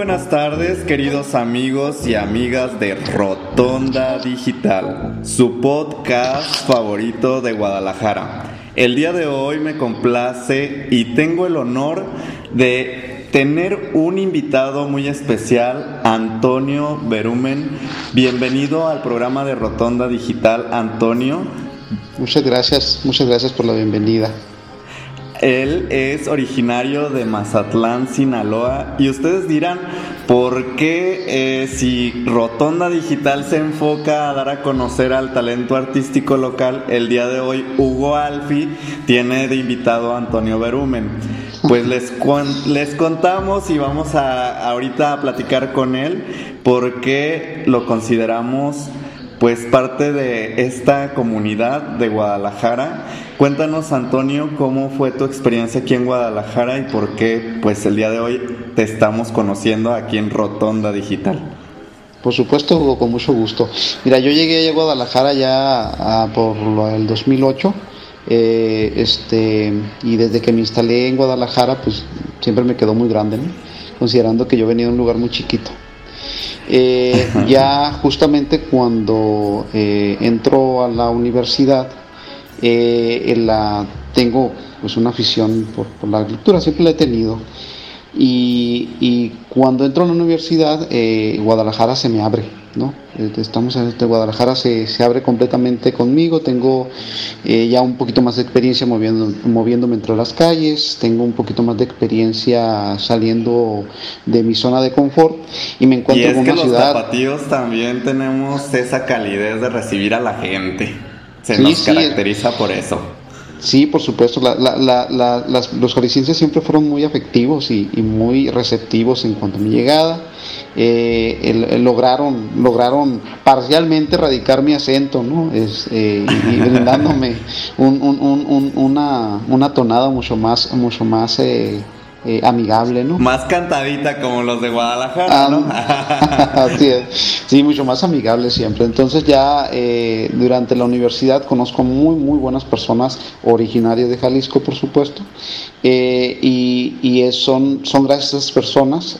Buenas tardes, queridos amigos y amigas de Rotonda Digital, su podcast favorito de Guadalajara. El día de hoy me complace y tengo el honor de tener un invitado muy especial, Antonio Berumen. Bienvenido al programa de Rotonda Digital, Antonio. Muchas gracias, muchas gracias por la bienvenida. Él es originario de Mazatlán, Sinaloa. Y ustedes dirán, ¿por qué eh, si Rotonda Digital se enfoca a dar a conocer al talento artístico local, el día de hoy Hugo Alfi tiene de invitado a Antonio Berumen? Pues les, les contamos y vamos a ahorita a platicar con él por qué lo consideramos pues parte de esta comunidad de Guadalajara. Cuéntanos, Antonio, cómo fue tu experiencia aquí en Guadalajara y por qué, pues, el día de hoy te estamos conociendo aquí en Rotonda Digital. Por supuesto, con mucho gusto. Mira, yo llegué a Guadalajara ya por el 2008. Eh, este, y desde que me instalé en Guadalajara, pues siempre me quedó muy grande, considerando que yo venía de un lugar muy chiquito. Eh, ya justamente cuando eh, entro a la universidad, eh, la, tengo pues una afición por, la lectura, siempre la he tenido. Y, cuando entro a la universidad, Guadalajara se me abre, ¿no? Estamos en este Guadalajara, se, se abre completamente conmigo, tengo ya un poquito más de experiencia moviendo, moviéndome entre las calles, tengo un poquito más de experiencia saliendo de mi zona de confort y me encuentro y es en que una los ciudad. tapatíos también tenemos esa calidez de recibir a la gente. Se nos sí. caracteriza por eso. Sí, por supuesto. La, la, la, las, los jaliscienses siempre fueron muy afectivos y, y, muy receptivos en cuanto a mi llegada. Eh, el, lograron, lograron parcialmente erradicar mi acento, ¿no? Es, eh, y, brindándome un, un, un, una, una tonada mucho más, mucho más eh, eh, amigable, ¿no? Más cantadita como los de Guadalajara, ¿no? Así es. Sí, mucho más amigable siempre. Entonces ya eh, durante la universidad conozco muy, muy buenas personas originarias de Jalisco, por supuesto, eh, y, y son, son gracias a esas personas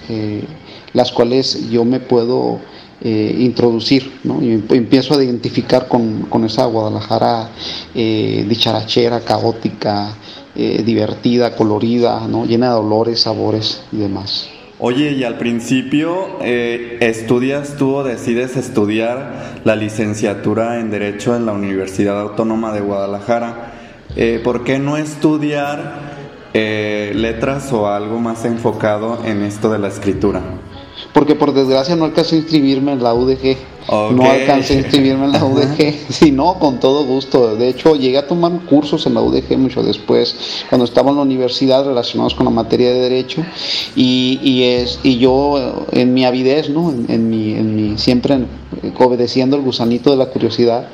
las cuales yo me puedo eh, introducir, ¿no? y empiezo a identificar con, con esa Guadalajara eh, dicharachera, caótica, eh, divertida, colorida, ¿no? llena de olores, sabores y demás. Oye, y al principio eh, estudias tú o decides estudiar la licenciatura en Derecho en la Universidad Autónoma de Guadalajara. Eh, ¿Por qué no estudiar letras o algo más enfocado en esto de la escritura? Porque por desgracia no alcancé a inscribirme en la UDG. Okay. No alcancé a inscribirme en la UDG. Si no, con todo gusto. De hecho, llegué a tomar cursos en la UDG mucho después, cuando estaba en la universidad relacionados con la materia de Derecho. Y, y es, y yo, en mi avidez, ¿no? en, en, mi, en mi, siempre en, obedeciendo el gusanito de la curiosidad,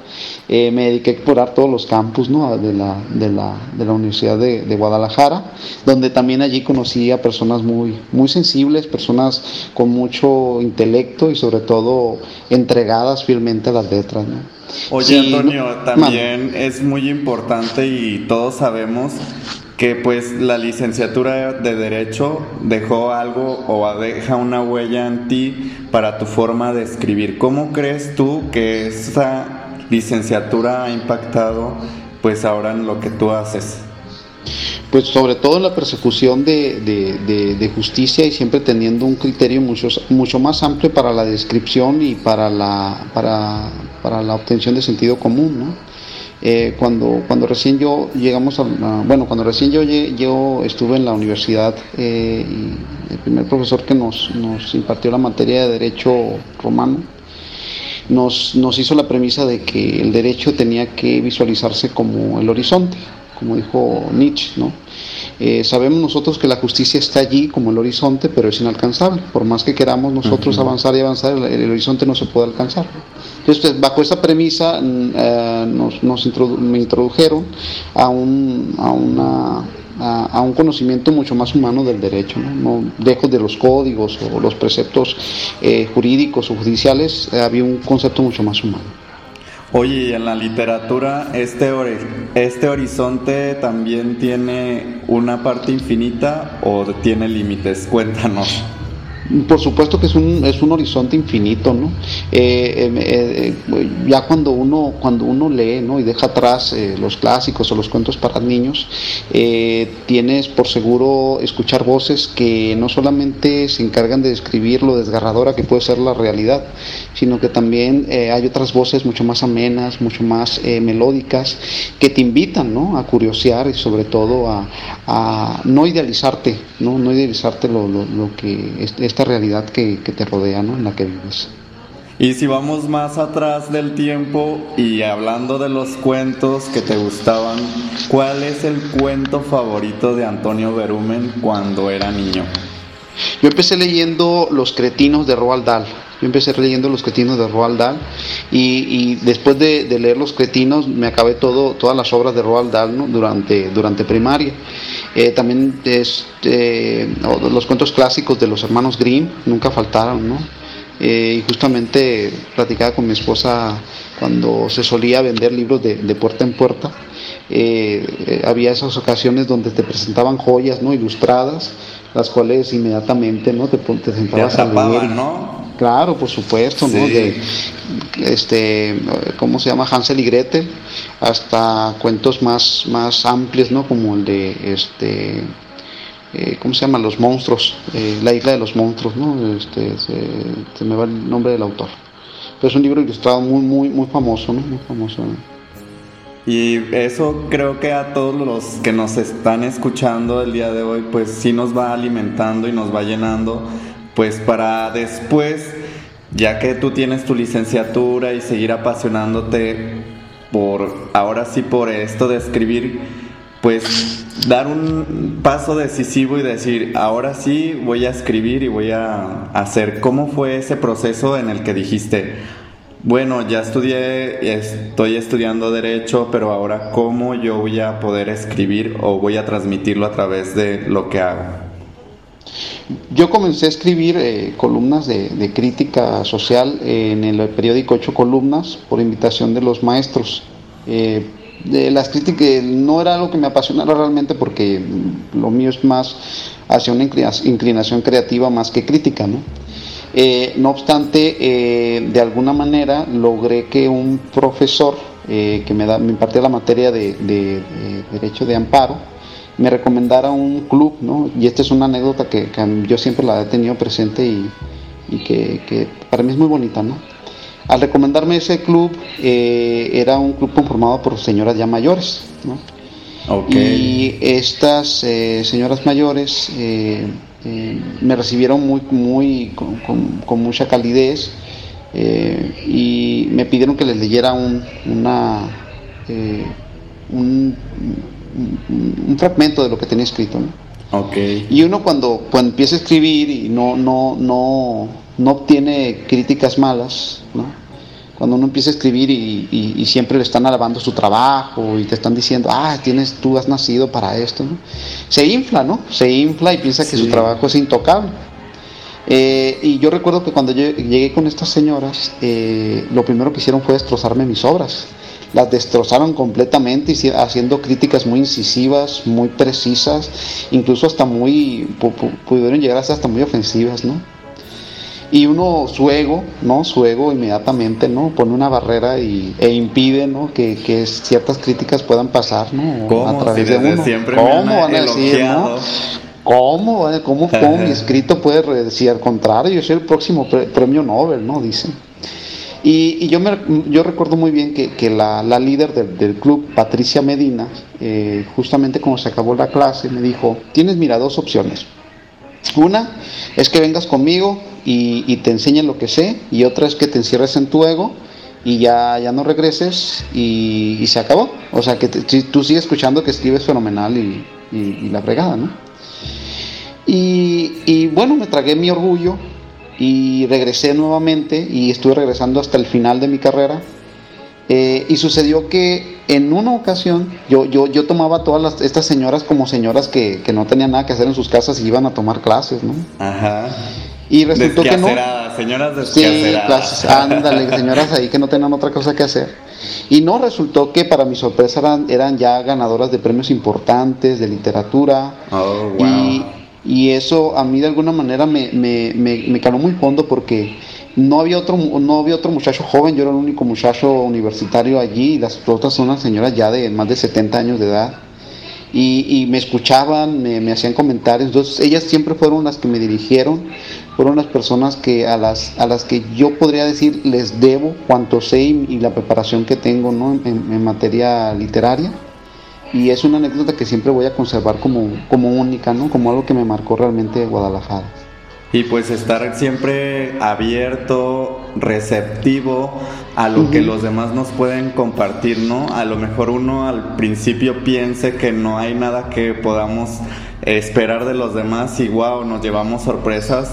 eh, me dediqué a explorar todos los campus ¿no? de, la, de, la, de la Universidad de, de, Guadalajara, donde también allí conocí a personas muy, muy sensibles, personas con mucho intelecto y sobre todo entregadas fielmente a las letras. ¿no? Oye, sí, Antonio, no, también man. es muy importante y todos sabemos que pues la licenciatura de derecho dejó algo o deja una huella en ti para tu forma de escribir. ¿Cómo crees tú que esa licenciatura ha impactado pues ahora en lo que tú haces? pues sobre todo en la persecución de, justicia y siempre teniendo un criterio mucho, mucho más amplio para la descripción y para la, para, para la obtención de sentido común, ¿no? Eh, cuando, cuando recién yo llegamos a, bueno, cuando recién yo, yo estuve en la universidad eh, y el primer profesor que nos, nos impartió la materia de derecho romano nos, nos hizo la premisa de que el derecho tenía que visualizarse como el horizonte, como dijo Nietzsche, ¿no? Eh, sabemos nosotros que la justicia está allí como el horizonte, pero es inalcanzable. Por más que queramos nosotros avanzar y avanzar, el, horizonte no se puede alcanzar. Entonces, bajo esa premisa, eh, nos, me introdujeron a un, a, una, a, un conocimiento mucho más humano del derecho, no, lejos de los códigos o los preceptos eh, jurídicos o judiciales, había un concepto mucho más humano. Oye, en la literatura, este, este horizonte también tiene una parte infinita o tiene límites? Cuéntanos. Por supuesto que es un, es un horizonte infinito, ¿no? Eh, eh, eh, ya cuando uno, cuando uno lee, ¿no? Y deja atrás los clásicos o los cuentos para niños, tienes por seguro escuchar voces que no solamente se encargan de describir lo desgarradora que puede ser la realidad, sino que también hay otras voces mucho más amenas, mucho más melódicas, que te invitan, ¿no? A curiosear y sobre todo a, no idealizarte, ¿no? No idealizarte lo, lo, lo que es, esta realidad que, te rodea, ¿no? En la que vives. Y si vamos más atrás del tiempo y hablando de los cuentos que te gustaban, ¿cuál es el cuento favorito de Antonio Berumen cuando era niño? Yo empecé leyendo Los cretinos de Roald Dahl. Yo empecé leyendo Los cretinos de Roald Dahl y, después de, leer Los cretinos me acabé todo, todas las obras de Roald Dahl durante, durante primaria. Eh, también este, los cuentos clásicos de los hermanos Grimm nunca faltaron. Eh, y justamente platicaba con mi esposa cuando se solía vender libros de, puerta en puerta. Eh, había esas ocasiones donde te presentaban joyas no ilustradas las cuales inmediatamente no te, te sentabas a leer ¿no? Claro, por supuesto, ¿no? De, este, ¿cómo se llama? Hansel y Gretel, hasta cuentos más, más amplios, ¿no? Como el de, este, eh, ¿cómo se llama? Los monstruos, eh, la isla de los monstruos, ¿no? Este, se, me va el nombre del autor. Pero es un libro ilustrado muy, muy, muy famoso, ¿no? Muy famoso. Y eso creo que a todos los que nos están escuchando el día de hoy, pues sí nos va alimentando y nos va llenando pues para después, ya que tú tienes tu licenciatura y seguir apasionándote por, ahora sí por esto de escribir, pues dar un paso decisivo y decir, ahora sí voy a escribir y voy a hacer. ¿Cómo fue ese proceso en el que dijiste, bueno, ya estudié, estoy estudiando derecho, pero ahora cómo yo voy a poder escribir o voy a transmitirlo a través de lo que hago? Yo comencé a escribir eh, columnas de, crítica social en el periódico Ocho Columnas por invitación de los maestros. Eh, de las críticas no era algo que me apasionara realmente porque lo mío es más hacia una inclinación creativa más que crítica, ¿no? Eh, no obstante, de alguna manera logré que un profesor que me, da, me impartía la materia de Derecho de Amparo, me recomendara un club, ¿no? Y esta es una anécdota que, yo siempre la he tenido presente y, que, para mí es muy bonita, ¿no? Al recomendarme ese club, eh, era un club conformado por señoras ya mayores, ¿no? Y estas eh, señoras mayores eh, me recibieron muy, muy, con, mucha calidez y me pidieron que les leyera un, una, un, un, fragmento de lo que tenía escrito. Y uno cuando, cuando empieza a escribir y no, no, no, no obtiene críticas malas, cuando uno empieza a escribir y, siempre le están alabando su trabajo y te están diciendo, ah, tienes, tú has nacido para esto, se infla, ¿no? Se infla y piensa que su trabajo es intocable. Eh, y yo recuerdo que cuando yo llegué con estas señoras, eh, lo primero que hicieron fue destrozarme mis obras las destrozaron completamente, haciendo críticas muy incisivas, muy precisas, incluso hasta muy, pudieron llegar hasta muy ofensivas, ¿no? Y uno, su ego, ¿no? Su ego inmediatamente, ¿no? Pone una barrera y, e impide, ¿no? Que, que ciertas críticas puedan pasar, ¿no? ¿Cómo? A través Si de uno. siempre ¿Cómo me van a decir, no? ¿Cómo? ¿Cómo, cómo mi escrito puede decir al contrario? Yo soy el próximo pre- premio Nobel, ¿no? Dicen. Y, y yo, me, yo recuerdo muy bien que, que la, la líder del, del club, Patricia Medina, eh, justamente cuando se acabó la clase, me dijo, tienes, mira, dos opciones. Una es que vengas conmigo y, te enseñe lo que sé, y otra es que te encierres en tu ego y ya, ya no regreses y, se acabó. O sea, que tú sigues escuchando que escribes fenomenal y, y- la fregada, ¿no? Y bueno, me tragué mi orgullo y regresé nuevamente y estuve regresando hasta el final de mi carrera. Eh, y sucedió que en una ocasión yo, yo, yo tomaba a todas las- estas señoras como señoras que, que no tenían nada que hacer en sus casas y iban a tomar clases, ¿no? Ajá. Y resultó que no. Señoras Sí, clases, ándale, señoras ahí que no tenían otra cosa que hacer. Y no resultó que para mi sorpresa eran, eran ya ganadoras de premios importantes de literatura. Oh, wow. Y, y eso a mí de alguna manera me, me, me, me caló muy fondo porque no había, otro, no había otro muchacho joven, yo era el único muchacho universitario allí las otras son unas señoras ya de más de 70 años de edad. Y, me escuchaban, me, hacían comentarios, entonces ellas siempre fueron las que me dirigieron, fueron las personas que a las, a las que yo podría decir les debo cuanto sé y, la preparación que tengo ¿no? en, en- materia literaria y es una anécdota que siempre voy a conservar como, como única, ¿no? Como algo que me marcó realmente Guadalajara. Y pues estar siempre abierto, receptivo a lo que los demás nos pueden compartir, ¿no? A lo mejor uno al principio piense que no hay nada que podamos esperar de los demás y wow, nos llevamos sorpresas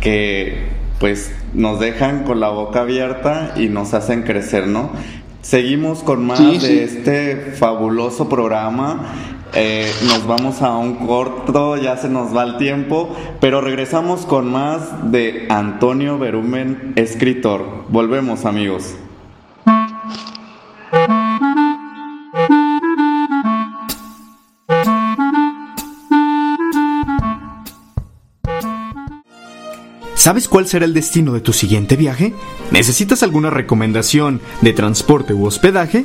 que pues nos dejan con la boca abierta y nos hacen crecer, ¿no? Seguimos con más Sí, de este fabuloso programa. Eh, nos vamos a un corto, ya se nos va el tiempo, pero regresamos con más de Antonio Berumen, escritor. Volvemos amigos. ¿Sabes cuál será el destino de tu siguiente viaje? ¿Necesitas alguna recomendación de transporte u hospedaje?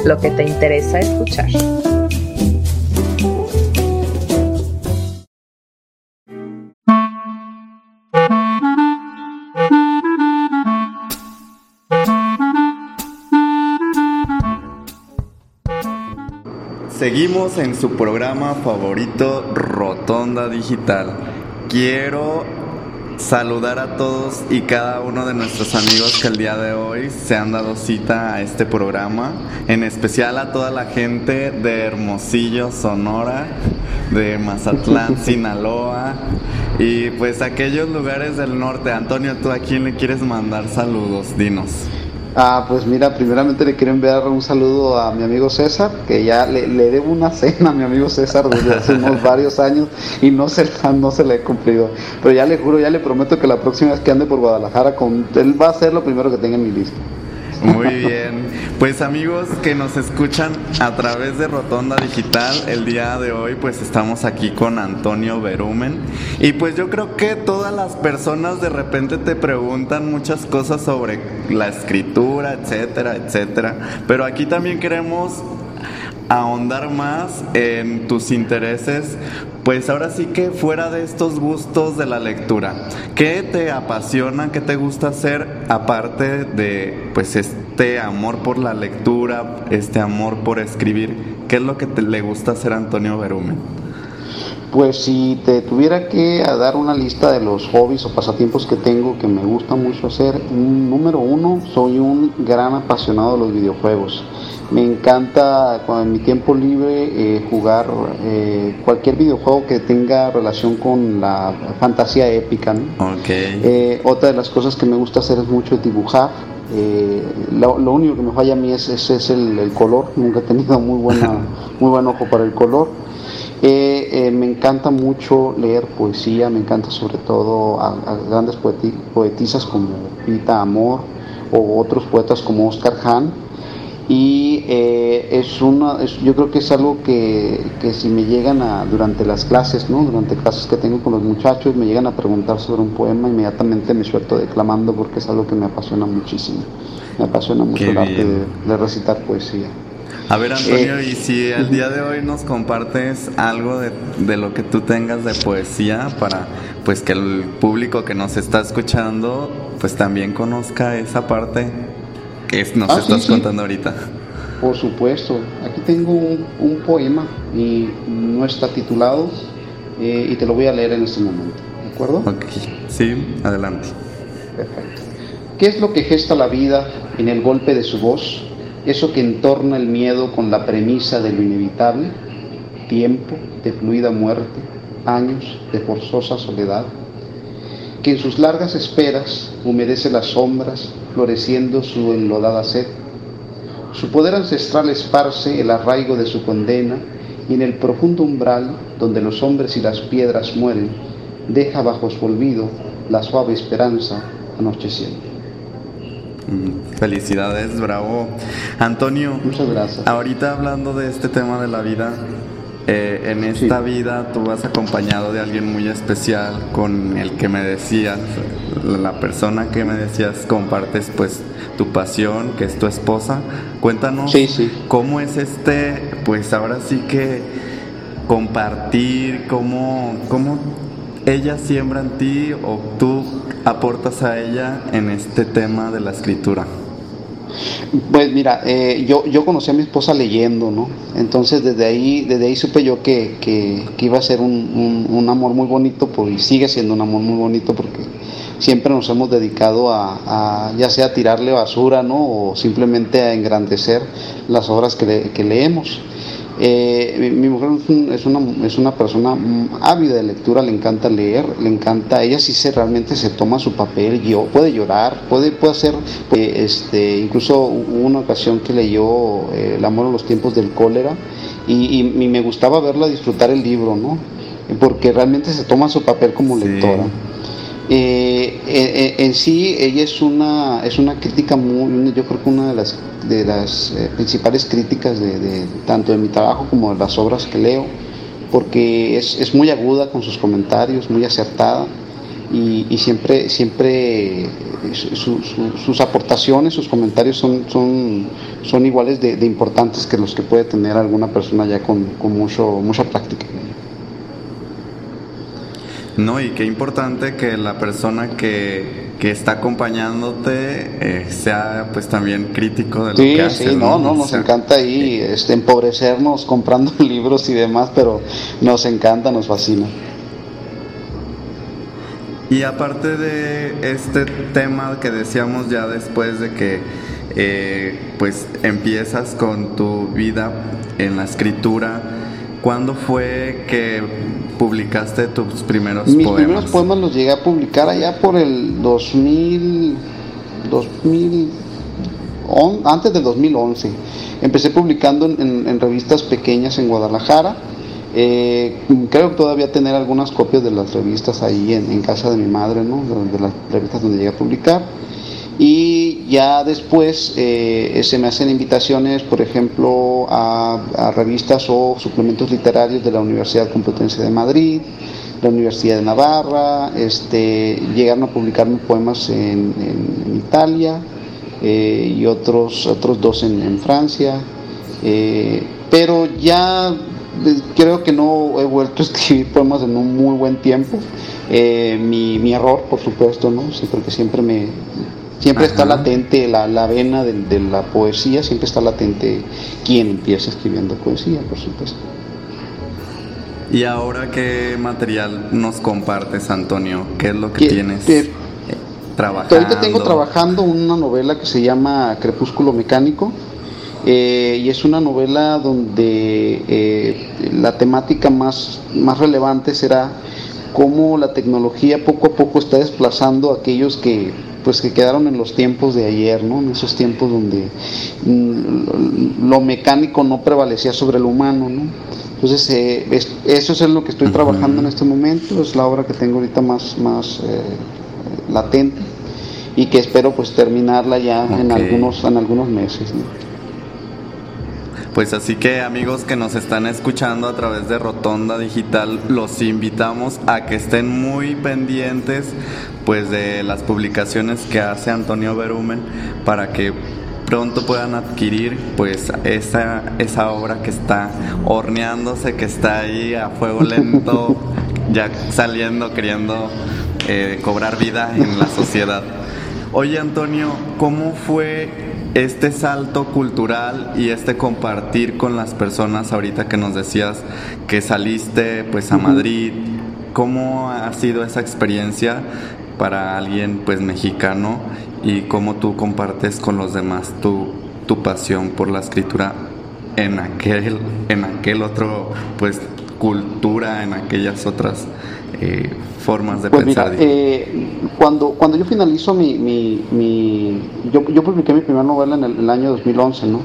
lo que te interesa escuchar. Seguimos en su programa favorito Rotonda Digital. Quiero saludar a todos y cada uno de nuestros amigos que el día de hoy se han dado cita a este programa, en especial a toda la gente de Hermosillo, Sonora, de Mazatlán, Sinaloa y pues aquellos lugares del norte. Antonio, ¿tú a quién le quieres mandar saludos? Dinos. Ah, pues mira, primeramente le quiero enviar un saludo a mi amigo César, que ya le, le debo una cena a mi amigo César desde hace unos varios años y no se, no se la he cumplido. Pero ya le juro, ya le prometo que la próxima vez que ande por Guadalajara, con, él va a ser lo primero que tenga en mi lista. Muy bien. Pues amigos que nos escuchan a través de Rotonda Digital, el día de hoy pues estamos aquí con Antonio Berumen. Y pues yo creo que todas las personas de repente te preguntan muchas cosas sobre la escritura, etcétera, etcétera. Pero aquí también queremos ahondar más en tus intereses, pues ahora sí que fuera de estos gustos de la lectura, ¿qué te apasiona, qué te gusta hacer aparte de pues este amor por la lectura, este amor por escribir? ¿Qué es lo que te, le gusta hacer a Antonio Berumen? Pues si te tuviera que dar una lista de los hobbies o pasatiempos que tengo que me gusta mucho hacer, número uno, soy un gran apasionado de los videojuegos. Me encanta en mi tiempo libre eh, jugar eh, cualquier videojuego que tenga relación con la fantasía épica. Eh, otra de las cosas que me gusta hacer es mucho dibujar. Lo, único que me falla a mí es, es, el, el, color. Nunca he tenido muy, buena, muy buen ojo para el color. Me encanta mucho leer poesía, me encanta sobre todo a, grandes poetisas como Rita Amor o otros poetas como Oscar Hahn. Y eh, es una yo creo que es algo que, si me llegan a durante las clases no durante clases que tengo con los muchachos me llegan a preguntar sobre un poema inmediatamente me suelto declamando porque es algo que me apasiona muchísimo. Me apasiona mucho el arte de, recitar poesía a ver Antonio eh, y si el día de hoy nos compartes algo de, de lo que tú tengas de poesía para pues que el público que nos está escuchando pues también conozca esa parte ¿Qué nos ah, estás contando ahorita? Por supuesto, aquí tengo un, poema y no está titulado eh, y te lo voy a leer en este momento, ¿de acuerdo? Ok, sí, adelante. Perfecto. ¿Qué es lo que gesta la vida en el golpe de su voz? Eso que entorna el miedo con la premisa de lo inevitable, tiempo de fluida muerte, años de forzosa soledad que en sus largas esperas humedece las sombras, floreciendo su enlodada sed. Su poder ancestral esparce el arraigo de su condena y en el profundo umbral donde los hombres y las piedras mueren, deja bajo su olvido la suave esperanza anocheciendo. Mm, felicidades, bravo. Antonio, muchas gracias. Ahorita hablando de este tema de la vida, eh, en esta vida tú vas acompañado de alguien muy especial con el que me decías, la persona que me decías compartes pues tu pasión, que es tu esposa. Cuéntanos cómo es este, pues ahora sí que compartir, cómo, cómo ella siembra en ti o tú aportas a ella en este tema de la escritura. Pues mira, eh, yo, yo conocí a mi esposa leyendo, ¿no? Entonces desde ahí, desde ahí supe yo que, que, iba a ser un, un, amor muy bonito, pues, y sigue siendo un amor muy bonito porque siempre nos hemos dedicado a, ya sea tirarle basura, ¿no? O simplemente a engrandecer las obras que leemos. Eh, mi, mujer es una, es una persona ávida de lectura, le encanta leer, le encanta, ella sí se realmente se toma su papel, yo, puede llorar, puede, puede hacer, eh, este, incluso hubo una ocasión que leyó eh, El amor a los tiempos del cólera y, me gustaba verla disfrutar el libro, ¿no? Porque realmente se toma su papel como lectora. En sí, ella es una, es una crítica muy, yo creo que una de las de las eh, principales críticas de, tanto de mi trabajo como de las obras que leo, porque es, muy aguda con sus comentarios, muy acertada y, siempre, siempre sus aportaciones, sus comentarios son, son, son iguales de, importantes que los que puede tener alguna persona ya con, con mucho, mucha práctica. No, y qué importante que la persona que, que está acompañándote eh, sea pues también crítico de lo que hace. Sí, no, no, nos encanta ahí este, empobrecernos comprando libros y demás, pero nos encanta, nos fascina. Y aparte de este tema que decíamos ya después de que eh, pues empiezas con tu vida en la escritura, ¿cuándo fue que publicaste tus primeros poemas? Mis primeros poemas los llegué a publicar allá por el 2000, 2000 antes del 2011. Empecé publicando en, revistas pequeñas en Guadalajara. Eh, creo que todavía tener algunas copias de las revistas ahí en, casa de mi madre, ¿no? de, las revistas donde llegué a publicar y ya después eh, se me hacen invitaciones, por ejemplo, a, revistas o suplementos literarios de la Universidad Complutense de Madrid, la Universidad de Navarra, este, llegaron a publicarme poemas en, Italia eh, y otros, otros dos en, Francia. Eh, pero ya eh, creo que no he vuelto a escribir poemas en un muy buen tiempo. Mi, mi, error, por supuesto, ¿no? Sí, porque siempre me siempre está latente la, la vena de, de, la poesía, siempre está latente quien empieza escribiendo poesía, por supuesto. ¿Y ahora qué material nos compartes, Antonio? ¿Qué es lo que tienes eh, trabajando? Ahorita tengo trabajando una novela que se llama Crepúsculo Mecánico. Eh, y es una novela donde eh, la temática más, más relevante será cómo la tecnología poco a poco está desplazando a aquellos que pues que quedaron en los tiempos de ayer, ¿no? En esos tiempos donde mm, lo mecánico no prevalecía sobre lo humano, ¿no? Entonces, eh, eso es en lo que estoy trabajando en este momento, es la obra que tengo ahorita más, más eh, latente y que espero pues terminarla ya en, algunos, en algunos meses. Pues así que amigos que nos están escuchando a través de Rotonda Digital, los invitamos a que estén muy pendientes pues de las publicaciones que hace Antonio Berumen para que pronto puedan adquirir pues esa, esa obra que está horneándose, que está ahí a fuego lento, ya saliendo, queriendo eh, cobrar vida en la sociedad. Oye Antonio, ¿cómo fue este salto cultural y este compartir con las personas ahorita que nos decías que saliste pues a Madrid? ¿Cómo ha sido esa experiencia para alguien pues mexicano y cómo tú compartes con los demás tu, tu pasión por la escritura en aquel, en aquel otro, pues, cultura, en aquellas otras eh, formas de pues pensar. Mira, eh, cuando, cuando yo finalizo mi, mi, mi yo, yo, publiqué mi primera novela en el, año 2011, ¿no?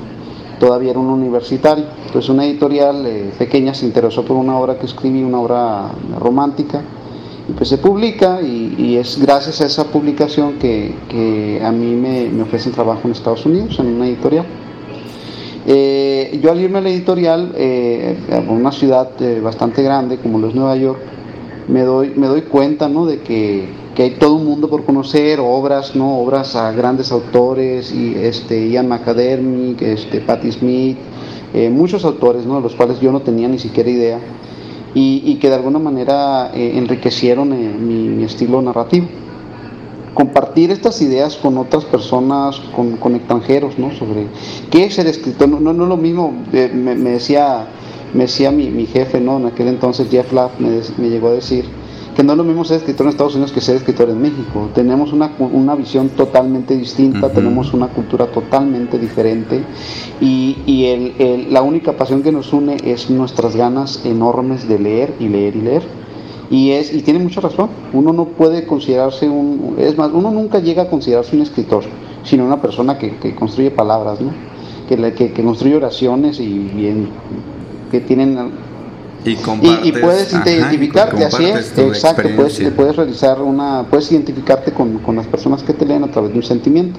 Todavía era un universitario. Entonces una editorial eh, pequeña se interesó por una obra que escribí, una obra romántica, y pues se publica y, es gracias a esa publicación que, a mí me, ofrecen trabajo en Estados Unidos, en una editorial. Eh, yo al irme a la editorial, eh, a una ciudad eh, bastante grande como lo es Nueva York, me doy, me doy cuenta ¿no? de que, que, hay todo un mundo por conocer, obras, ¿no? obras a grandes autores, y, este, Ian McAdemick, este, Patti Smith, muchos autores, ¿no? de los cuales yo no tenía ni siquiera idea y, que de alguna manera eh, enriquecieron eh, mi, estilo narrativo. Compartir estas ideas con otras personas, con, extranjeros, ¿no? Sobre qué es ser escritor. No, no, es lo mismo, eh, me, decía, me decía mi, mi, jefe, ¿no? En aquel entonces, Jeff Laff, me, me llegó a decir, que no es lo mismo ser escritor en Estados Unidos que ser escritor en México. Tenemos una, una visión totalmente distinta, tenemos una cultura totalmente diferente y, y el, el, la única pasión que nos une es nuestras ganas enormes de leer y leer y leer. Y, es, y tiene mucha razón, uno no puede considerarse un, es más, uno nunca llega a considerarse un escritor, sino una persona que, que construye palabras, ¿no? que, que, que construye oraciones y bien, que tienen y, puedes identificarte, así es, exacto, puedes, puedes, realizar una, puedes identificarte con, con, las personas que te leen a través de un sentimiento.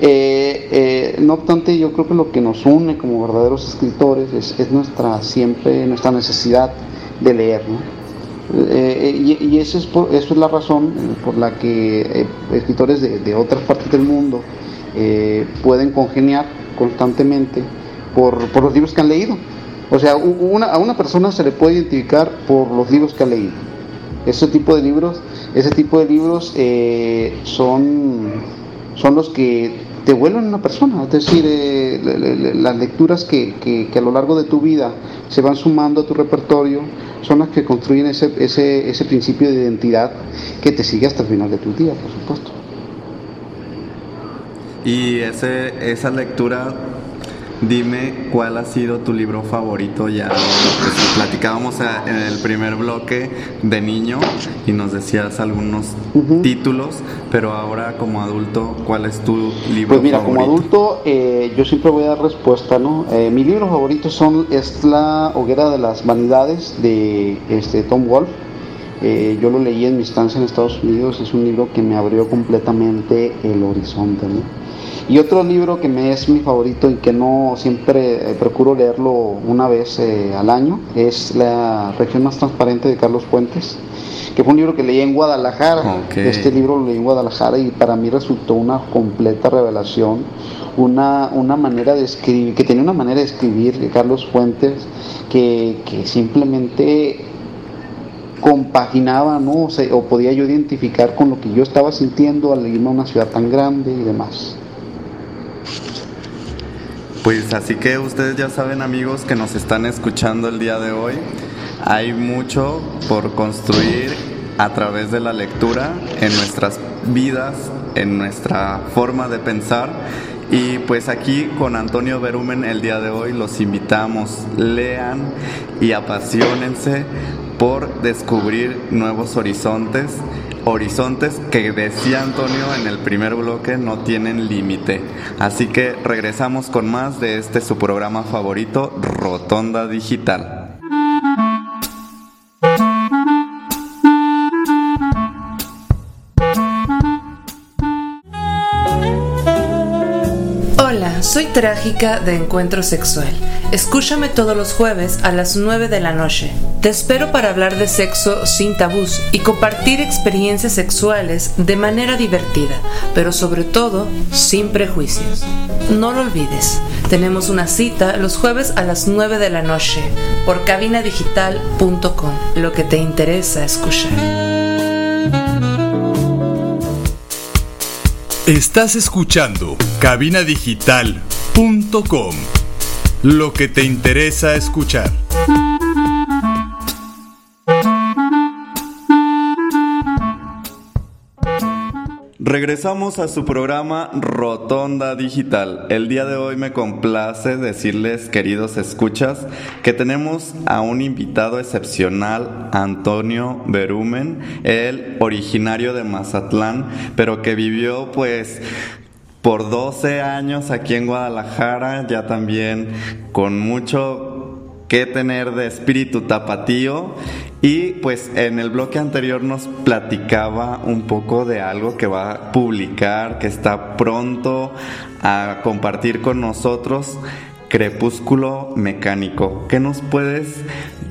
Eh, eh, no obstante, yo creo que lo que nos une como verdaderos escritores es, es nuestra siempre nuestra necesidad de leer, ¿no? Eh, y, y eso, es por, eso es la razón por la que escritores de, de, otras partes del mundo pueden congeniar constantemente por, por los libros que han leído. O sea, a una persona se le puede identificar por los libros que ha leído. Ese tipo de libros, ese tipo de libros eh, son, son los que te vuelven una persona. Es decir, eh, las lecturas que, que, que, a lo largo de tu vida se van sumando a tu repertorio son las que construyen ese, ese, ese principio de identidad que te sigue hasta el final de tu día, por supuesto. Y ese, esa lectura Dime cuál ha sido tu libro favorito ya. Pues, platicábamos en el primer bloque de niño y nos decías algunos títulos, pero ahora como adulto, ¿cuál es tu libro favorito? Pues mira, como adulto eh, yo siempre voy a dar respuesta, ¿no? Eh, mi libro favorito son, es La hoguera de las vanidades de este, Tom Wolfe. Eh, yo lo leí en mi estancia en Estados Unidos, es un libro que me abrió completamente el horizonte, ¿no? Y otro libro que me es mi favorito y que no siempre eh, procuro leerlo una vez eh, al año es La región más transparente de Carlos Fuentes, que fue un libro que leí en Guadalajara. Este libro lo leí en Guadalajara y para mí resultó una completa revelación, una, una manera de escribir, que tenía una manera de escribir de Carlos Fuentes que, que simplemente compaginaba, ¿no? O, o, podía yo identificar con lo que yo estaba sintiendo al irme a una ciudad tan grande y demás. Pues así que ustedes ya saben amigos que nos están escuchando el día de hoy, hay mucho por construir a través de la lectura en nuestras vidas, en nuestra forma de pensar. Y pues aquí con Antonio Berumen el día de hoy los invitamos, lean y apasionense por descubrir nuevos horizontes, horizontes que decía Antonio en el primer bloque no tienen límite. Así que regresamos con más de este su programa favorito, Rotonda Digital. Soy trágica de encuentro sexual. Escúchame todos los jueves a las 9 de la noche. Te espero para hablar de sexo sin tabús y compartir experiencias sexuales de manera divertida, pero sobre todo sin prejuicios. No lo olvides, tenemos una cita los jueves a las 9 de la noche por cabinadigital.com, lo que te interesa escuchar. Estás escuchando cabinadigital.com. Lo que te interesa escuchar. Regresamos a su programa Rotonda Digital. El día de hoy me complace decirles, queridos escuchas, que tenemos a un invitado excepcional, Antonio Berumen, el originario de Mazatlán, pero que vivió pues por 12 años aquí en Guadalajara, ya también con mucho que tener de espíritu tapatío y pues en el bloque anterior nos platicaba un poco de algo que va a publicar, que está pronto a compartir con nosotros, Crepúsculo Mecánico. ¿Qué nos puedes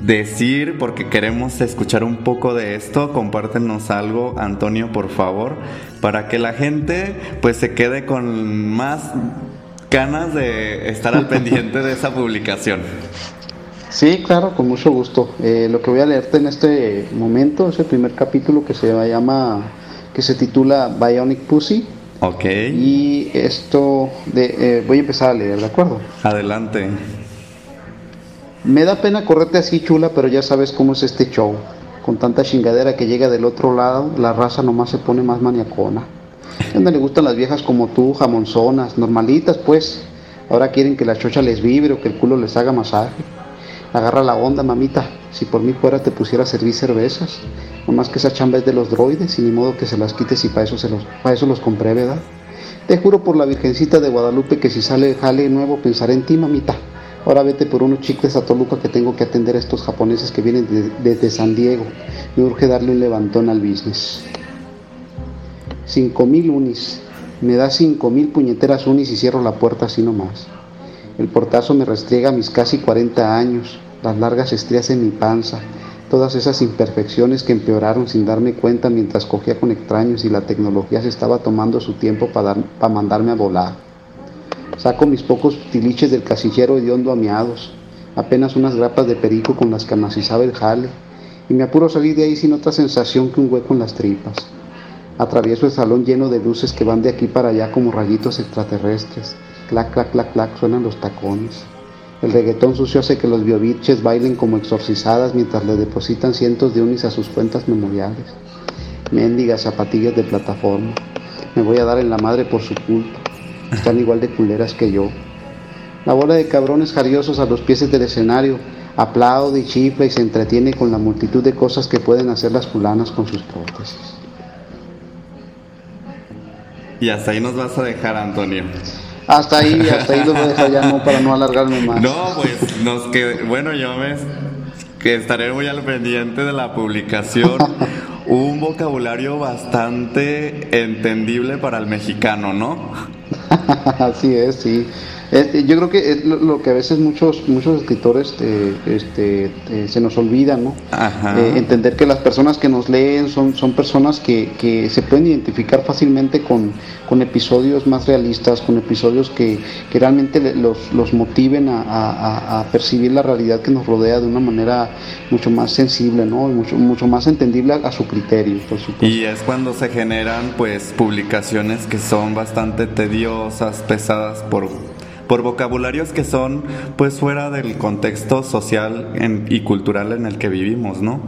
decir? Porque queremos escuchar un poco de esto. Compártenos algo, Antonio, por favor, para que la gente pues se quede con más ganas de estar al pendiente de esa publicación. Sí, claro, con mucho gusto. Eh, lo que voy a leerte en este momento es el primer capítulo que se llama, que se titula Bionic Pussy. Ok. Y esto, de, eh, voy a empezar a leer, ¿de acuerdo? Adelante. Me da pena correrte así, chula, pero ya sabes cómo es este show. Con tanta chingadera que llega del otro lado, la raza nomás se pone más maniacona. A dónde le gustan las viejas como tú, jamonzonas, normalitas, pues. Ahora quieren que la chocha les vibre o que el culo les haga masaje. Agarra la onda, mamita. Si por mí fuera te pusiera a servir cervezas. No más que esa chamba es de los droides y ni modo que se las quites y para eso, se los, para eso los compré, ¿verdad? Te juro por la Virgencita de Guadalupe que si sale jale nuevo pensaré en ti, mamita. Ahora vete por unos chicles a Toluca que tengo que atender a estos japoneses que vienen desde San Diego. Me urge darle un levantón al business. Cinco mil unis. Me da cinco mil puñeteras unis y cierro la puerta así nomás. El portazo me restriega mis casi 40 años, las largas estrías en mi panza, todas esas imperfecciones que empeoraron sin darme cuenta mientras cogía con extraños y la tecnología se estaba tomando su tiempo para mandarme a volar. Saco mis pocos tiliches del casillero hediondo ameados, apenas unas grapas de perico con las que amacizaba el jale, y me apuro a salir de ahí sin otra sensación que un hueco en las tripas. Atravieso el salón lleno de luces que van de aquí para allá como rayitos extraterrestres. Clac, clac, clac, clac, suenan los tacones. El reggaetón sucio hace que los biobiches bailen como exorcizadas mientras le depositan cientos de unis a sus cuentas memoriales. Méndigas zapatillas de plataforma. Me voy a dar en la madre por su culpa. Están igual de culeras que yo. La bola de cabrones jariosos a los pies del escenario aplaude y chifla y se entretiene con la multitud de cosas que pueden hacer las fulanas con sus prótesis. Y hasta ahí nos vas a dejar, Antonio. Hasta ahí, hasta ahí lo dejar ya no para no alargarme más. No, pues nos que bueno, yo me que estaré muy al pendiente de la publicación. Un vocabulario bastante entendible para el mexicano, ¿no? Así es, sí. Este, yo creo que es lo, que a veces muchos muchos escritores eh, este, eh, se nos olvida, ¿no? Eh, entender que las personas que nos leen son, son personas que, que se pueden identificar fácilmente con, con episodios más realistas, con episodios que, que realmente los, los motiven a, a, percibir la realidad que nos rodea de una manera mucho más sensible, ¿no? mucho, mucho más entendible a, su criterio, Y es cuando se generan pues publicaciones que son bastante tediosas, pesadas por por vocabularios que son pues fuera del contexto social y cultural en el que vivimos, ¿no?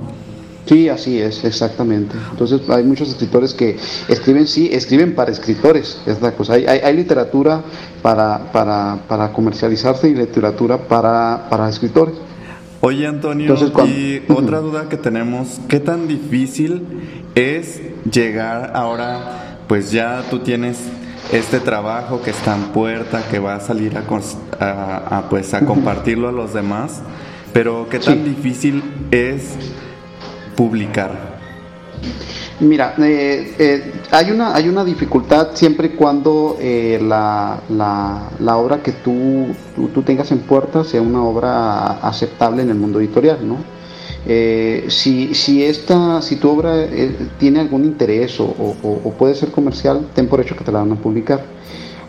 Sí, así es, exactamente. Entonces hay muchos escritores que escriben, sí, escriben para escritores, es la cosa. Hay, hay, literatura para, para, para, comercializarse y literatura para, para escritores. Oye Antonio, y otra duda que tenemos, ¿qué tan difícil es llegar ahora, pues ya tú tienes este trabajo que está en puerta, que va a salir a, pues a compartirlo a los demás, pero qué tan difícil es publicar. Mira, eh, eh, hay, una, hay una dificultad siempre y cuando eh, la, la, obra que tú, tú, tengas en puerta sea una obra aceptable en el mundo editorial, ¿no? Eh, si, si, esta, si tu obra eh, tiene algún interés o, puede ser comercial, ten por hecho que te la van a publicar.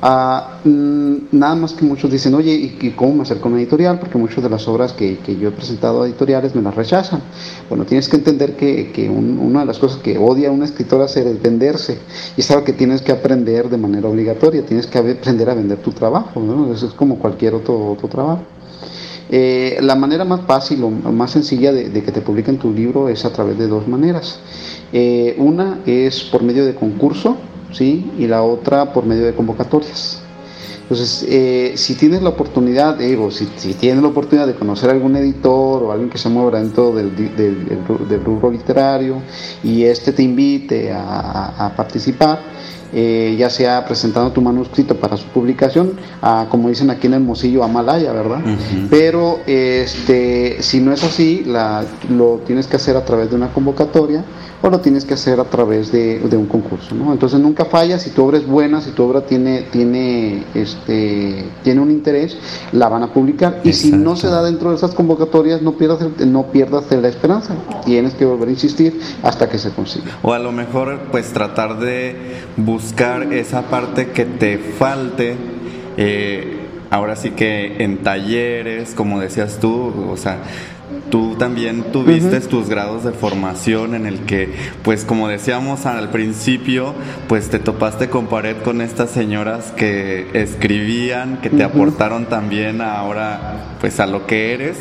Ah, mm, nada más que muchos dicen, oye, ¿y, cómo me acerco a una editorial? Porque muchas de las obras que, yo he presentado a editoriales me las rechazan. Bueno, tienes que entender que, una de las cosas que odia una escritora hacer es venderse. Y es algo que tienes que aprender de manera obligatoria. Tienes que aprender a vender tu trabajo. Eso es como cualquier otro, otro trabajo. Eh, la manera más fácil o más sencilla de, que te publiquen tu libro es a través de dos maneras. Eh, una es por medio de concurso, ¿sí? Y la otra por medio de convocatorias. Entonces, eh, si tienes la oportunidad, digo, si, tienes la oportunidad de conocer a algún editor o alguien que se mueva dentro del, del, rubro literario y este te invite a participar, eh, ya sea presentando tu manuscrito para su publicación, a, como dicen aquí en el Mosillo, a Malaya, ¿verdad? Pero este, si no es así, la, lo tienes que hacer a través de una convocatoria o lo tienes que hacer a través de, un concurso, ¿no? Entonces nunca falla, si tu obra es buena, si tu obra tiene, tiene, este, tiene un interés, la van a publicar. Y si no se da dentro de esas convocatorias, no pierdas, no pierdas la esperanza. Tienes que volver a insistir hasta que se consiga. O a lo mejor, pues tratar de buscar esa parte que te falte. Eh, ahora sí que en talleres, como decías tú, o sea, Tú también tuviste tus grados de formación en el que, pues como decíamos al principio, pues te topaste con pared con estas señoras que escribían, que te aportaron también ahora, pues a lo que eres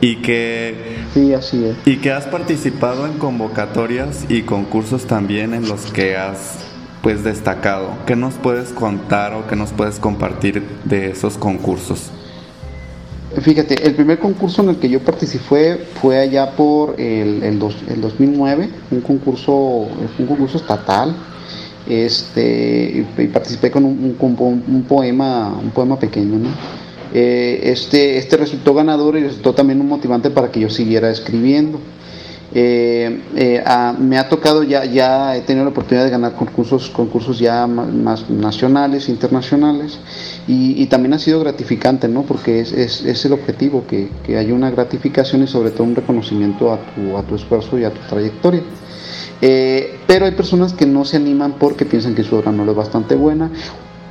y que sí así es y que has participado en convocatorias y concursos también en los que has pues destacado. ¿Qué nos puedes contar o qué nos puedes compartir de esos concursos? Fíjate, el primer concurso en el que yo participé fue allá por el, el, 2009, un concurso, un concurso estatal, este, y participé con un, un, poema, un poema pequeño, ¿no? Eh, este, este resultó ganador y resultó también un motivante para que yo siguiera escribiendo. Eh, eh, me ha tocado ya, ya he tenido la oportunidad de ganar concursos, concursos ya más, nacionales, internacionales, y, también ha sido gratificante, ¿no? Porque es, es, el objetivo, que, que, haya una gratificación y sobre todo un reconocimiento a tu, a tu esfuerzo y a tu trayectoria. Eh, pero hay personas que no se animan porque piensan que su obra no es bastante buena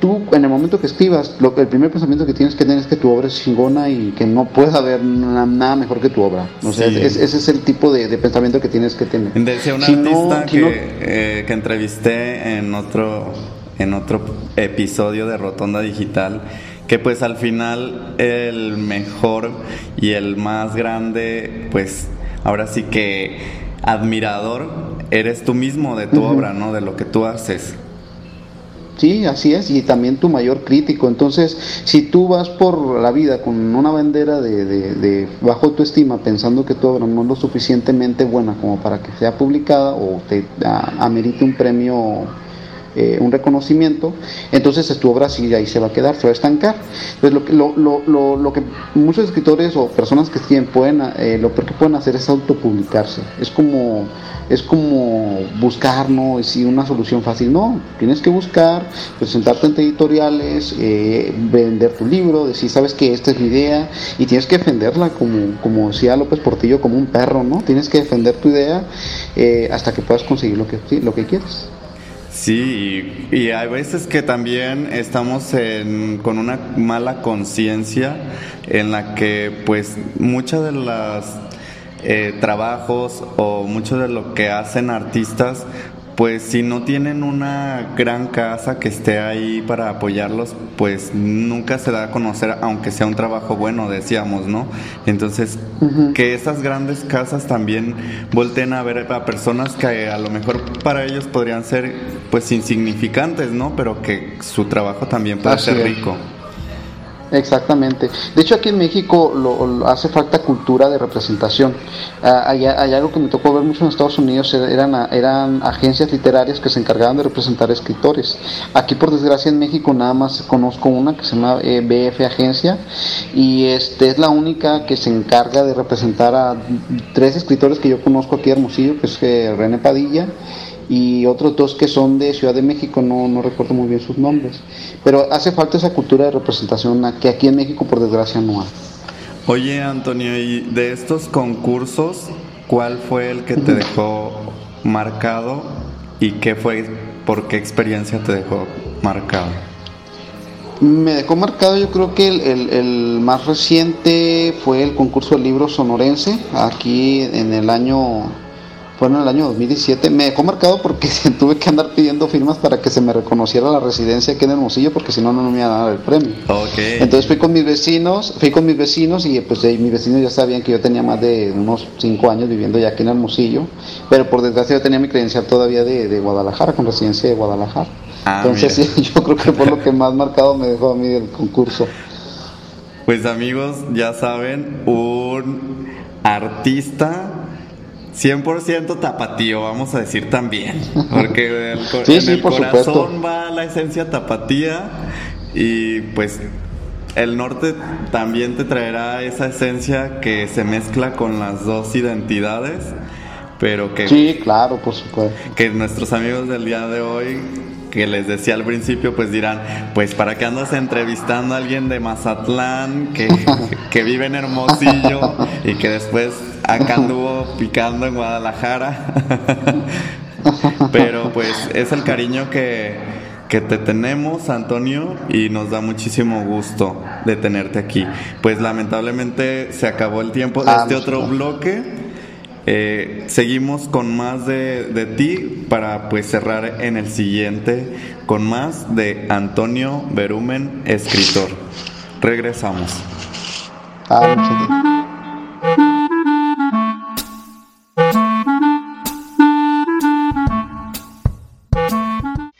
tú en el momento que escribas, lo, el primer pensamiento que tienes que tener es que tu obra es chingona y que no puedes haber nada, mejor que tu obra. O sea, ese es el tipo de, pensamiento que tienes que tener. Decía un artista que, eh, que entrevisté en otro, en otro episodio de Rotonda Digital que pues al final el mejor y el más grande, pues ahora sí que admirador eres tú mismo de tu obra, ¿no? De lo que tú haces. Sí, así es, y también tu mayor crítico. Entonces, si tú vas por la vida con una bandera de, de, bajo autoestima, pensando que tu obra no es lo suficientemente buena como para que sea publicada o te amerite un premio eh, un reconocimiento, entonces tu obra sí ahí se va a quedar, se va a estancar. Entonces lo, lo, lo, lo que muchos escritores o personas que escriben pueden, eh, lo que pueden hacer es autopublicarse. Es como, es como buscar, ¿no? Si una solución fácil, no, tienes que buscar, presentarte ante editoriales, eh, vender tu libro, decir, sabes que esta es mi idea, y tienes que defenderla como, como decía López Portillo, como un perro, ¿no? Tienes que defender tu idea hasta que puedas conseguir lo que, lo que quieres. Sí, y, hay veces que también estamos con una mala conciencia en la que pues muchas de las eh, trabajos o mucho de lo que hacen artistas pues si no tienen una gran casa que esté ahí para apoyarlos, pues nunca se da a conocer, aunque sea un trabajo bueno, decíamos, ¿no? Entonces, que esas grandes casas también volteen a ver a personas que a lo mejor para ellos podrían ser, pues, insignificantes, ¿no? Pero que su trabajo también puede ser rico. Exactamente. De hecho, aquí en México lo, hace falta cultura de representación. Ah, hay, algo que me tocó ver mucho en Estados Unidos, eran, eran agencias literarias que se encargaban de representar escritores. Aquí, por desgracia, en México nada más conozco una que se llama eh, BF Agencia y este es la única que se encarga de representar a tres escritores que yo conozco aquí Hermosillo, que es eh, René Padilla y otros dos que son de Ciudad de México, no, no recuerdo muy bien sus nombres. Pero hace falta esa cultura de representación que aquí en México por desgracia no hay. Oye Antonio, y de estos concursos, ¿cuál fue el que te dejó marcado y qué fue, por qué experiencia te dejó marcado? Me dejó marcado yo creo que el, el, el, más reciente fue el concurso del libro sonorense, aquí en el año fue en el año 2017. Me dejó marcado porque tuve que andar pidiendo firmas para que se me reconociera la residencia aquí en Hermosillo, porque si no, no me iban a dar el premio. Entonces fui con mis vecinos, fui con mis vecinos y pues mis vecinos ya sabían que yo tenía más de unos 5 años viviendo ya aquí en Hermosillo, pero por desgracia yo tenía mi credencial todavía de, Guadalajara, con residencia de Guadalajara. Ah, Entonces yo creo que fue lo que más marcado me dejó a mí el concurso. Pues amigos, ya saben, un artista 100% tapatío, vamos a decir también. Porque el, en el corazón va la esencia tapatía y pues el norte también te traerá esa esencia que se mezcla con las dos identidades, pero que... Sí, claro, por supuesto. Que nuestros amigos del día de hoy que les decía al principio, pues dirán, pues para qué andas entrevistando a alguien de Mazatlán que, que vive en Hermosillo y que después acá anduvo picando en Guadalajara. Pero pues es el cariño que, que te tenemos, Antonio, y nos da muchísimo gusto de tenerte aquí. Pues lamentablemente se acabó el tiempo de ah, este otro bloque. Eh, seguimos con más de, de, ti para pues cerrar en el siguiente con más de Antonio Berumen, escritor. Regresamos. Ah,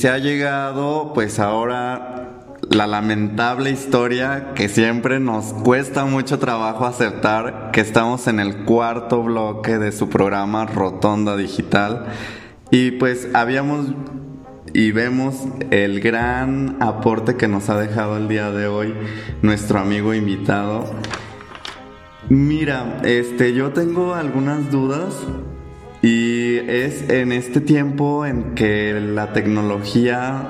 Se ha llegado pues ahora la lamentable historia que siempre nos cuesta mucho trabajo aceptar que estamos en el cuarto bloque de su programa Rotonda Digital y pues habíamos y vemos el gran aporte que nos ha dejado el día de hoy nuestro amigo invitado. Mira, este, yo tengo algunas dudas es en este tiempo en que la tecnología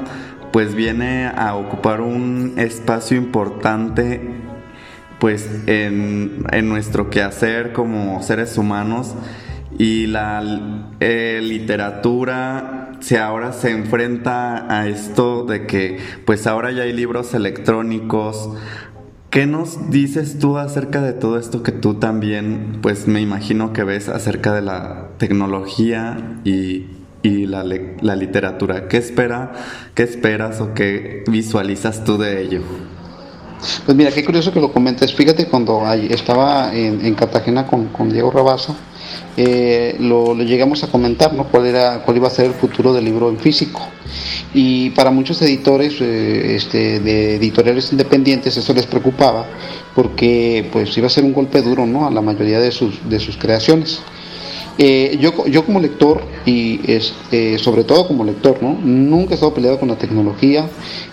pues viene a ocupar un espacio importante pues en, nuestro quehacer como seres humanos. Y la eh, literatura se ahora se enfrenta a esto de que pues ahora ya hay libros electrónicos ¿Qué nos dices tú acerca de todo esto que tú también, pues me imagino que ves acerca de la tecnología y, la, la, literatura? ¿Qué, espera, ¿Qué esperas o qué visualizas tú de ello? Pues mira, qué curioso que lo comentes. Fíjate, cuando estaba en, Cartagena con, con, Diego Rabasa, eh, lo, llegamos a comentar, ¿no? ¿Cuál, era, cuál iba a ser el futuro del libro en físico. Y para muchos editores, eh, este, de editoriales independientes, eso les preocupaba porque pues iba a ser un golpe duro, ¿no? A la mayoría de sus, de sus creaciones. Eh, yo, yo como lector, y este, sobre todo como lector, ¿no? nunca he estado peleado con la tecnología.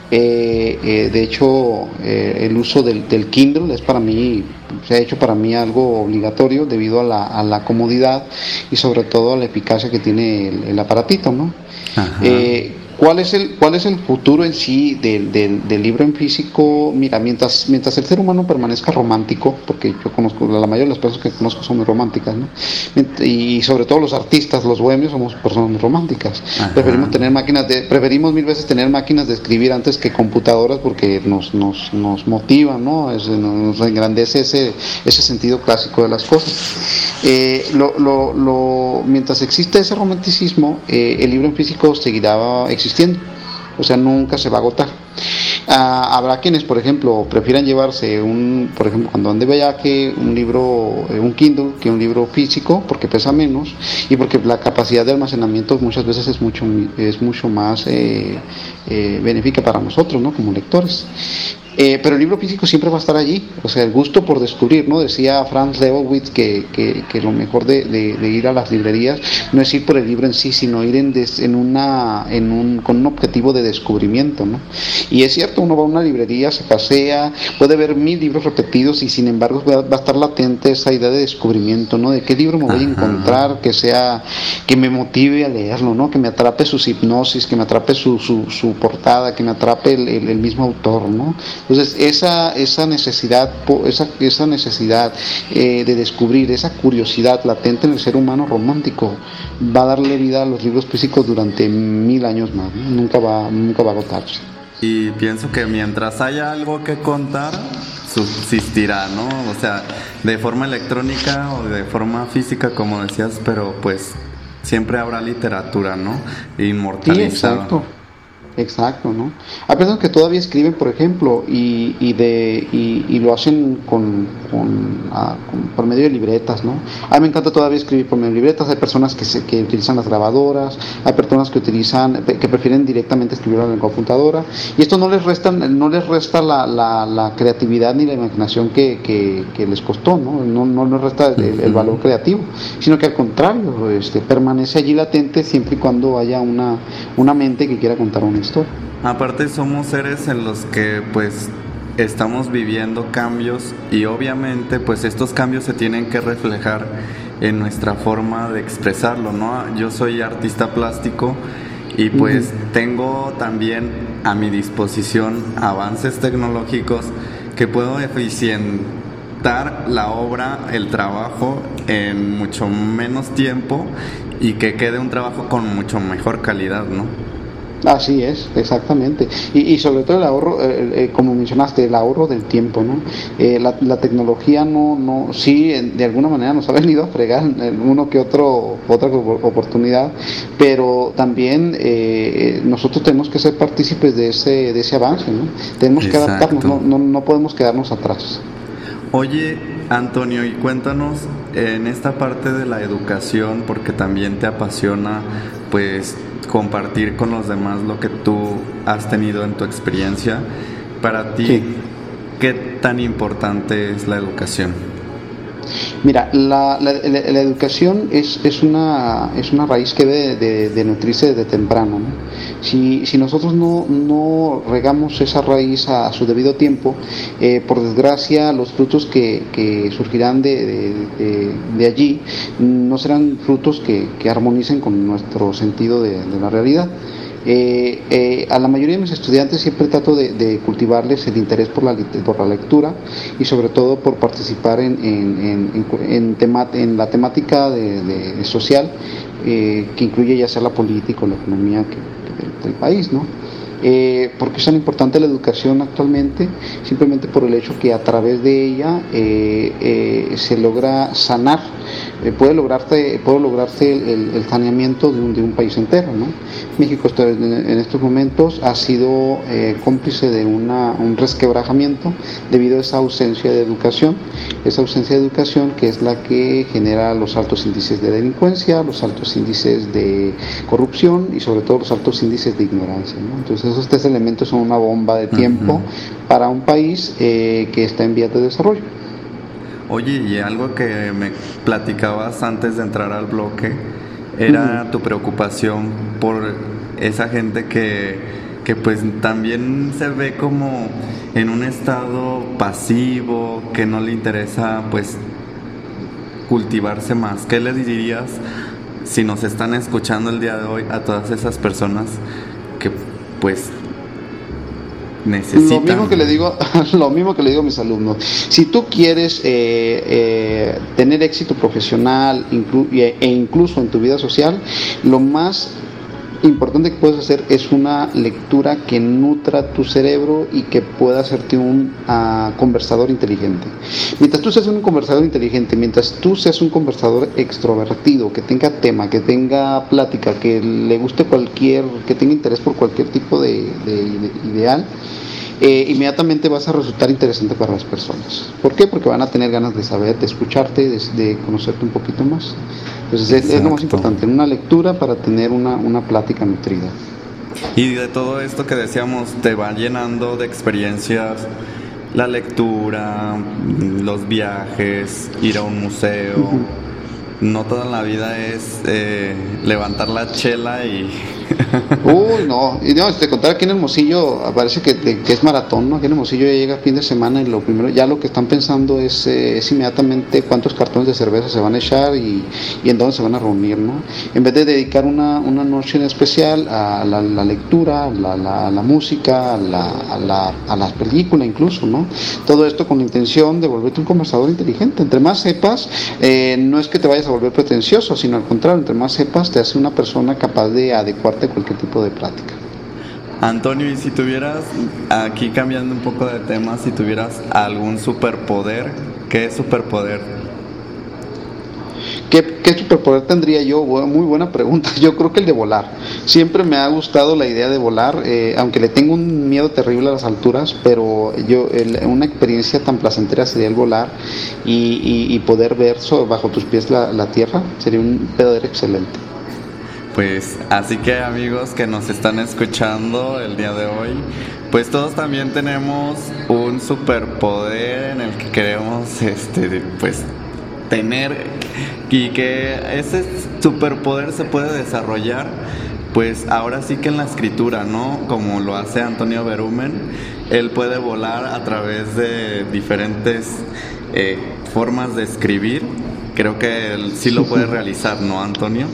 De hecho, el uso del, Kindle es para mí, se ha hecho para mí algo obligatorio debido a la, a la comodidad y sobre todo a la eficacia que tiene el, aparatito. ¿no? ¿Cuál es el, cuál es el futuro en sí del, del, libro en físico? Mira, mientras, mientras el ser humano permanezca romántico, porque yo conozco, la mayoría de las personas que conozco son muy románticas, ¿no? Y sobre todo los artistas, los bohemios, somos personas muy románticas. Preferimos tener máquinas de, preferimos mil veces tener máquinas de escribir antes que computadoras porque nos, nos, nos motiva, ¿no? nos engrandece ese, ese sentido clásico de las cosas. Eh, mientras existe ese romanticismo, eh, el libro físico seguirá existiendo o sea, nunca se va a agotar. Ah, habrá quienes, por ejemplo, prefieran llevarse un, por ejemplo, cuando ande que un libro, eh, un Kindle, que un libro físico, porque pesa menos y porque la capacidad de almacenamiento muchas veces es mucho, es mucho más eh, benéfica para nosotros, ¿no? Como lectores. Eh, pero el libro físico siempre va a estar allí, o sea, el gusto por descubrir, ¿no? Decía Franz Lebowitz que, que, lo mejor de, ir a las librerías no es ir por el libro en sí, sino ir en, en una, en un, con un objetivo de descubrimiento, ¿no? Y es cierto, uno va a una librería, se pasea, puede ver mil libros repetidos y sin embargo va, a estar latente esa idea de descubrimiento, ¿no? De qué libro me voy a encontrar que sea, que me motive a leerlo, ¿no? Que me atrape sus hipnosis, que me atrape su, su, su portada, que me atrape el, el mismo autor, ¿no? Entonces, esa, esa necesidad, esa, esa necesidad eh, de descubrir, esa curiosidad latente en el ser humano romántico, va a darle vida a los libros físicos durante mil años más, nunca, va, nunca va a agotarse. Y pienso que mientras haya algo que contar, subsistirá, ¿no? O sea, de forma electrónica o de forma física, como decías, pero pues siempre habrá literatura, ¿no? Inmortalizada. Exacto, ¿no? Hay personas que todavía escriben, por ejemplo, y, y de, y, lo hacen ah, con, por medio de libretas, ¿no? A mí me encanta todavía escribir por medio de libretas. Hay personas que, se, que utilizan las grabadoras, hay personas que utilizan, que prefieren directamente escribir en la computadora. Y esto no les resta, no les resta la, la, creatividad ni la imaginación que, que, les costó, ¿no? No, no les resta el, valor creativo, sino que al contrario, este, permanece allí latente siempre y cuando haya una, una mente que quiera contar una Aparte somos seres en los que pues estamos viviendo cambios y obviamente pues estos cambios se tienen que reflejar en nuestra forma de expresarlo, ¿no? Yo soy artista plástico y pues tengo también a mi disposición avances tecnológicos que puedo eficientar la obra, el trabajo en mucho menos tiempo y que quede un trabajo con mucho mejor calidad, ¿no? Así es, exactamente. Y, sobre todo el ahorro, eh, eh, como mencionaste, el ahorro del tiempo, ¿no? Eh, la, tecnología no, no, sí, de alguna manera nos ha venido a fregar uno que otro, otra oportunidad, pero también nosotros tenemos que ser partícipes de ese, de ese avance, ¿no? Tenemos que adaptarnos, no, no, no podemos quedarnos atrás. Oye, Antonio, y cuéntanos en esta parte de la educación, porque también te apasiona, pues compartir con los demás lo que tú has tenido en tu experiencia. Para ti, ¿qué tan importante es la educación? Mira, la, la, la, educación es, es, una, es una raíz que debe de, de, nutrirse desde temprano. ¿no? Si, si, nosotros no, regamos esa raíz a, su debido tiempo, eh, por desgracia los frutos que, surgirán de, de, allí no serán frutos que armonicen con nuestro sentido de, la realidad. Eh, eh, a la mayoría de mis estudiantes siempre trato de, cultivarles el interés por la, por la lectura y sobre todo por participar en, en, en, en la temática de, social eh, que incluye ya sea la política o la economía del país. ¿no? Eh, ¿Por qué es tan importante la educación actualmente? Simplemente por el hecho que a través de ella eh, eh, se logra sanar, eh, puede lograrse, puede lograrse el, saneamiento de un, de un, país entero. México en, estos momentos ha sido cómplice de una, un resquebrajamiento debido a esa ausencia de educación, esa ausencia de educación que es la que genera los altos índices de delincuencia, los altos índices de corrupción y sobre todo los altos índices de ignorancia. ¿no? Entonces, esos tres elementos son una bomba de tiempo para un país eh, que está en vías de desarrollo. Oye, y algo que me platicabas antes de entrar al bloque era tu preocupación por esa gente que, que pues también se ve como en un estado pasivo, que no le interesa pues cultivarse más. ¿Qué le dirías si nos están escuchando el día de hoy a todas esas personas pues necesitan. Lo mismo que le digo, lo mismo que le digo a mis alumnos. Si tú quieres eh, eh, tener éxito profesional e incluso en tu vida social, lo más importante que puedes hacer es una lectura que nutra tu cerebro y que pueda hacerte un uh, conversador inteligente. Mientras tú seas un conversador inteligente, mientras tú seas un conversador extrovertido, que tenga tema, que tenga plática, que le guste cualquier, que tenga interés por cualquier tipo de, de, de ideal, eh, inmediatamente vas a resultar interesante para las personas. ¿Por qué? Porque van a tener ganas de saber, de escucharte, de, de conocerte un poquito más. Entonces es, es, lo más importante, una lectura para tener una, una plática nutrida. Y de todo esto que decíamos, te va llenando de experiencias la lectura, los viajes, ir a un museo. Uh -huh no toda la vida es eh, levantar la chela y... Uy, no, y no, te contar aquí en Hermosillo, parece que, es maratón, ¿no? Aquí en Hermosillo ya llega fin de semana y lo primero, ya lo que están pensando es, eh, inmediatamente cuántos cartones de cerveza se van a echar y, en dónde se van a reunir, ¿no? En vez de dedicar una, una noche en especial a la, lectura, la, la, la, música, a la, a, la, a la película incluso, ¿no? Todo esto con la intención de volverte un conversador inteligente. Entre más sepas, eh, no es que te vayas a volver pretencioso, sino al contrario, entre más sepas, te hace una persona capaz de adecuarte a cualquier tipo de práctica. Antonio, y si tuvieras, aquí cambiando un poco de tema, si tuvieras algún superpoder, ¿qué superpoder ¿Qué, ¿Qué, superpoder tendría yo? Muy buena pregunta. Yo creo que el de volar. Siempre me ha gustado la idea de volar, eh, aunque le tengo un miedo terrible a las alturas, pero yo el, una experiencia tan placentera sería el volar y, y, y poder ver bajo tus pies la, la tierra. Sería un poder excelente. Pues así que amigos que nos están escuchando el día de hoy, pues todos también tenemos un superpoder en el que queremos este pues tener y que ese superpoder se puede desarrollar pues ahora sí que en la escritura, ¿no? Como lo hace Antonio Berumen, él puede volar a través de diferentes eh, formas de escribir. Creo que él sí lo puede realizar, ¿no, Antonio?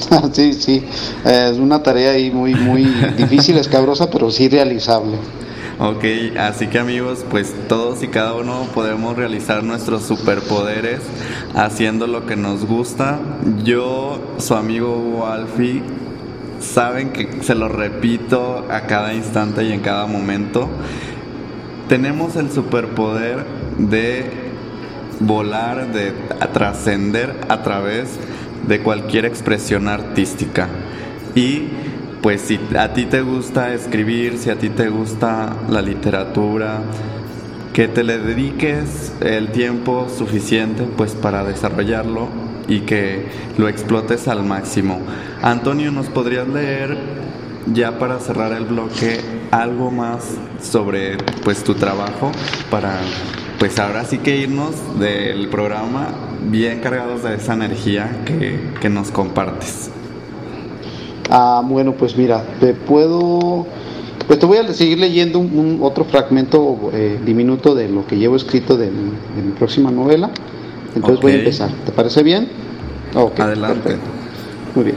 Sí, sí, es una tarea ahí muy, muy difícil, escabrosa, pero sí realizable. Ok, así que amigos, pues todos y cada uno podemos realizar nuestros superpoderes haciendo lo que nos gusta. Yo, su amigo Alfie, saben que se lo repito a cada instante y en cada momento. Tenemos el superpoder de volar, de trascender a través de cualquier expresión artística. Y pues si a ti te gusta escribir, si a ti te gusta la literatura, que te le dediques el tiempo suficiente pues para desarrollarlo y que lo explotes al máximo. Antonio, ¿nos podrías leer ya para cerrar el bloque algo más sobre pues tu trabajo para pues ahora sí que irnos del programa bien cargados de esa energía que, nos compartes. Ah, bueno, pues mira, te puedo, pues te voy a seguir leyendo un, otro fragmento eh, diminuto de lo que llevo escrito de mi, próxima novela. Entonces voy a empezar. ¿Te parece bien? Adelante. Muy bien.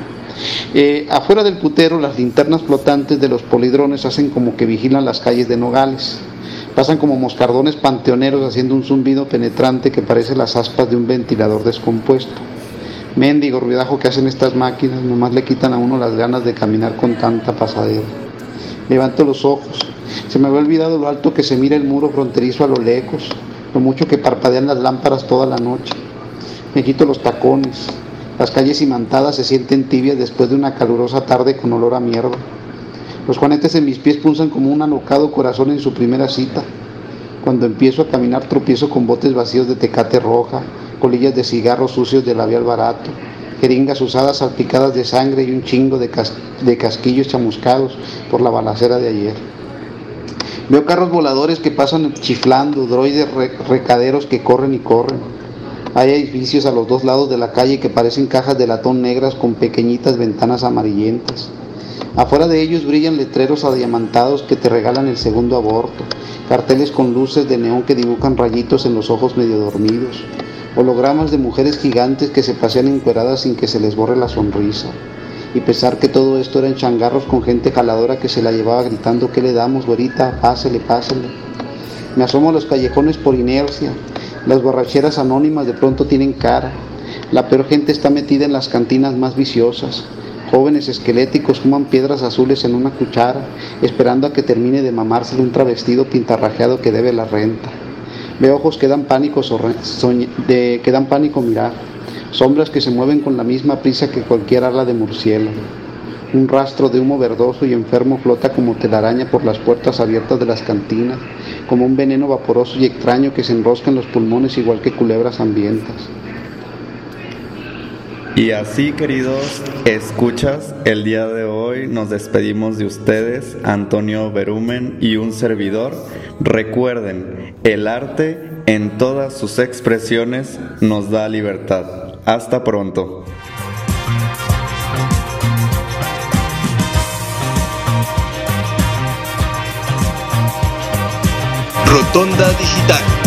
Eh, afuera del putero, las linternas flotantes de los polidrones hacen como que vigilan las calles de Nogales. Pasan como moscardones panteoneros haciendo un zumbido penetrante que parece las aspas de un ventilador descompuesto. Mendigo ruidajo que hacen estas máquinas, nomás le quitan a uno las ganas de caminar con tanta pasadera. Levanto los ojos. Se me había olvidado lo alto que se mira el muro fronterizo a lo lejos, lo mucho que parpadean las lámparas toda la noche. Me quito los tacones. Las calles imantadas se sienten tibias después de una calurosa tarde con olor a mierda. Los juanetes en mis pies pulsan como un alocado corazón en su primera cita. Cuando empiezo a caminar tropiezo con botes vacíos de tecate roja, colillas de cigarros sucios de labial barato, jeringas usadas salpicadas de sangre y un chingo de casquillos chamuscados por la balacera de ayer. Veo carros voladores que pasan chiflando, droides recaderos que corren y corren. Hay edificios a los dos lados de la calle que parecen cajas de latón negras con pequeñitas ventanas amarillentas. Afuera de ellos brillan letreros adiamantados que te regalan el segundo aborto, carteles con luces de neón que dibujan rayitos en los ojos medio dormidos, hologramas de mujeres gigantes que se pasean encueradas sin que se les borre la sonrisa. Y pensar que todo esto eran changarros con gente jaladora que se la llevaba gritando, ¿qué le damos, güerita? Pásele, pásele. Me asomo a los callejones por inercia. Las borracheras anónimas de pronto tienen cara. La peor gente está metida en las cantinas más viciosas. Jóvenes esqueléticos fuman piedras azules en una cuchara, esperando a que termine de mamársele un travestido pintarrajeado que debe la renta. Veo ojos que dan pánico, de, pánico mirar, sombras que se mueven con la misma prisa que cualquier ala de murciélago. Un rastro de humo verdoso y enfermo flota como telaraña por las puertas abiertas de las cantinas, como un veneno vaporoso y extraño que se enrosca en los pulmones igual que culebras hambrientas. Y así, queridos escuchas, el día de hoy nos despedimos de ustedes, Antonio Berumen y un servidor. Recuerden, el arte en todas sus expresiones nos da libertad. Hasta pronto. Rotonda Digital